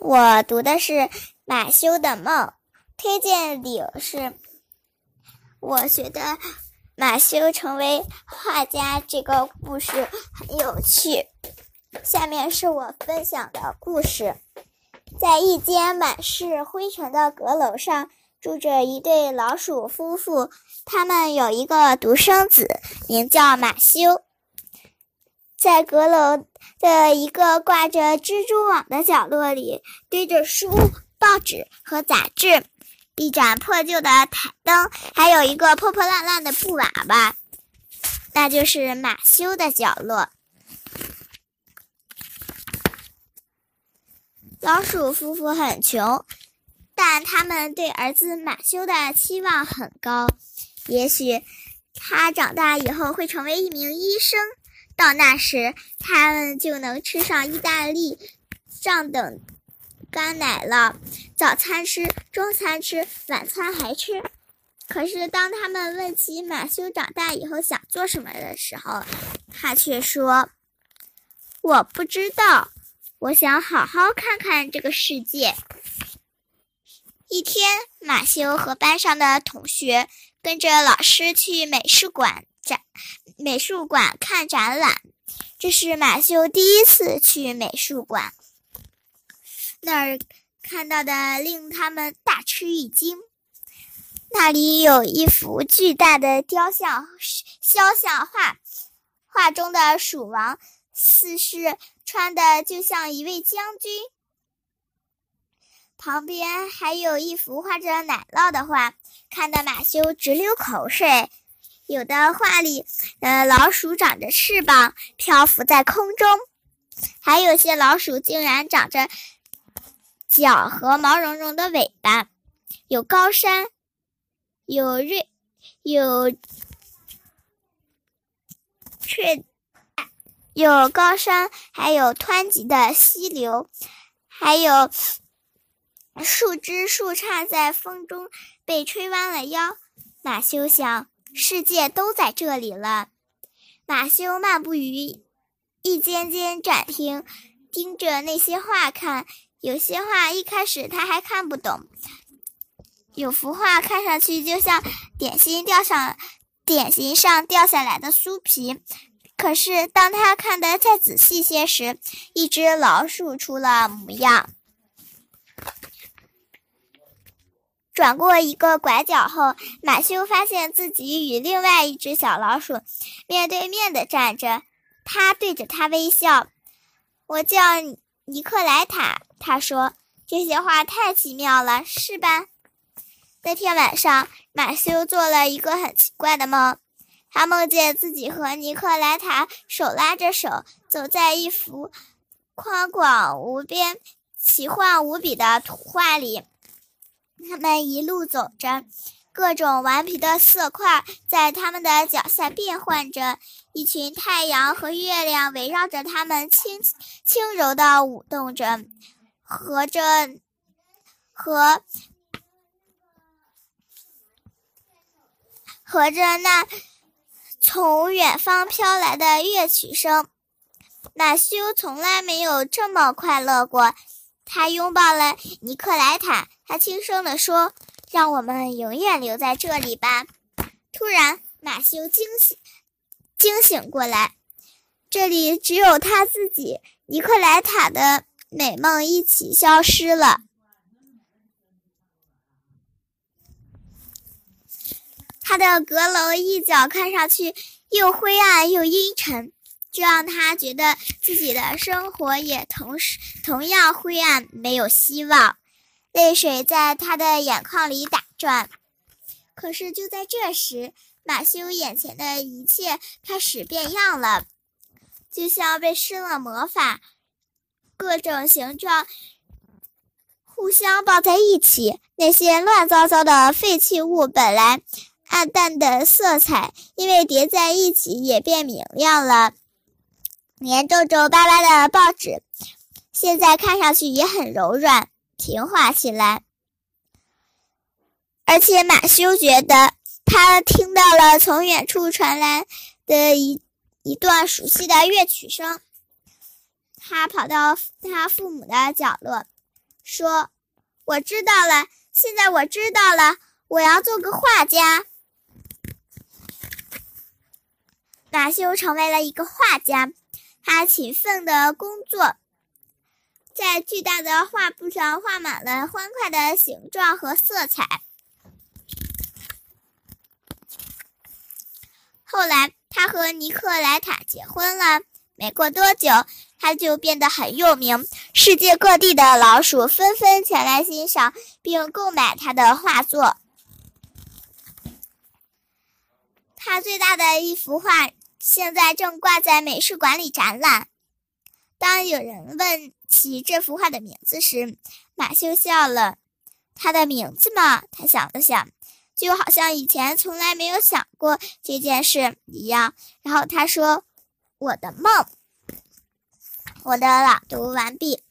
我读的是马修的梦，推荐理由是，我觉得马修成为画家这个故事很有趣。下面是我分享的故事，在一间满是灰尘的阁楼上，住着一对老鼠夫妇，他们有一个独生子，名叫马修。在阁楼的一个挂着蜘蛛网的角落里，堆着书、报纸和杂志，一盏破旧的台灯，还有一个破破烂烂的布娃娃，那就是马修的角落。老鼠夫妇很穷，但他们对儿子马修的期望很高，也许他长大以后会成为一名医生。到那时，他们就能吃上意大利上等干奶了。早餐吃，中餐吃，晚餐还吃。可是，当他们问起马修长大以后想做什么的时候，他却说：“我不知道，我想好好看看这个世界。”一天，马修和班上的同学跟着老师去美术馆。展美术馆看展览，这是马修第一次去美术馆。那儿看到的令他们大吃一惊。那里有一幅巨大的雕像肖像画，画中的鼠王似是穿的就像一位将军。旁边还有一幅画着奶酪的画，看得马修直流口水。有的画里，呃，老鼠长着翅膀漂浮在空中，还有些老鼠竟然长着脚和毛茸茸的尾巴。有高山，有瑞，有雀，有高山，还有湍急的溪流，还有树枝树杈在风中被吹弯了腰。马修想。世界都在这里了。马修漫步于一间间展厅，盯着那些画看。有些画一开始他还看不懂，有幅画看上去就像点心掉上点心上掉下来的酥皮。可是当他看得再仔细些时，一只老鼠出了模样。转过一个拐角后，马修发现自己与另外一只小老鼠面对面的站着。他对着他微笑。我叫尼克莱塔，他说：“这些画太奇妙了，是吧？”那天晚上，马修做了一个很奇怪的梦。他梦见自己和尼克莱塔手拉着手，走在一幅宽广无边、奇幻无比的图画里。他们一路走着，各种顽皮的色块在他们的脚下变换着。一群太阳和月亮围绕着他们轻轻柔地舞动着，和着和和着那从远方飘来的乐曲声。马修从来没有这么快乐过。他拥抱了尼克莱塔。他轻声地说：“让我们永远留在这里吧。”突然，马修惊醒，惊醒过来，这里只有他自己。尼克莱塔的美梦一起消失了。他的阁楼一角看上去又灰暗又阴沉，这让他觉得自己的生活也同时同样灰暗，没有希望。泪水在他的眼眶里打转，可是就在这时，马修眼前的一切开始变样了，就像被施了魔法，各种形状互相抱在一起。那些乱糟糟的废弃物本来暗淡的色彩，因为叠在一起也变明亮了。连皱皱巴巴的报纸，现在看上去也很柔软。平滑起来，而且马修觉得他听到了从远处传来的一一段熟悉的乐曲声。他跑到他父母的角落，说：“我知道了，现在我知道了，我要做个画家。”马修成为了一个画家，他勤奋的工作，在巨大的画布上画满了欢快的形状和色彩。后来，他和尼克莱塔结婚了。没过多久，他就变得很有名，世界各地的老鼠纷纷前来欣赏并购买他的画作。他最大的一幅画现在正挂在美术馆里展览。当有人问起这幅画的名字时，马修笑了。他的名字嘛，他想了想。就好像以前从来没有想过这件事一样。然后他说：“我的梦。”我的朗读完毕。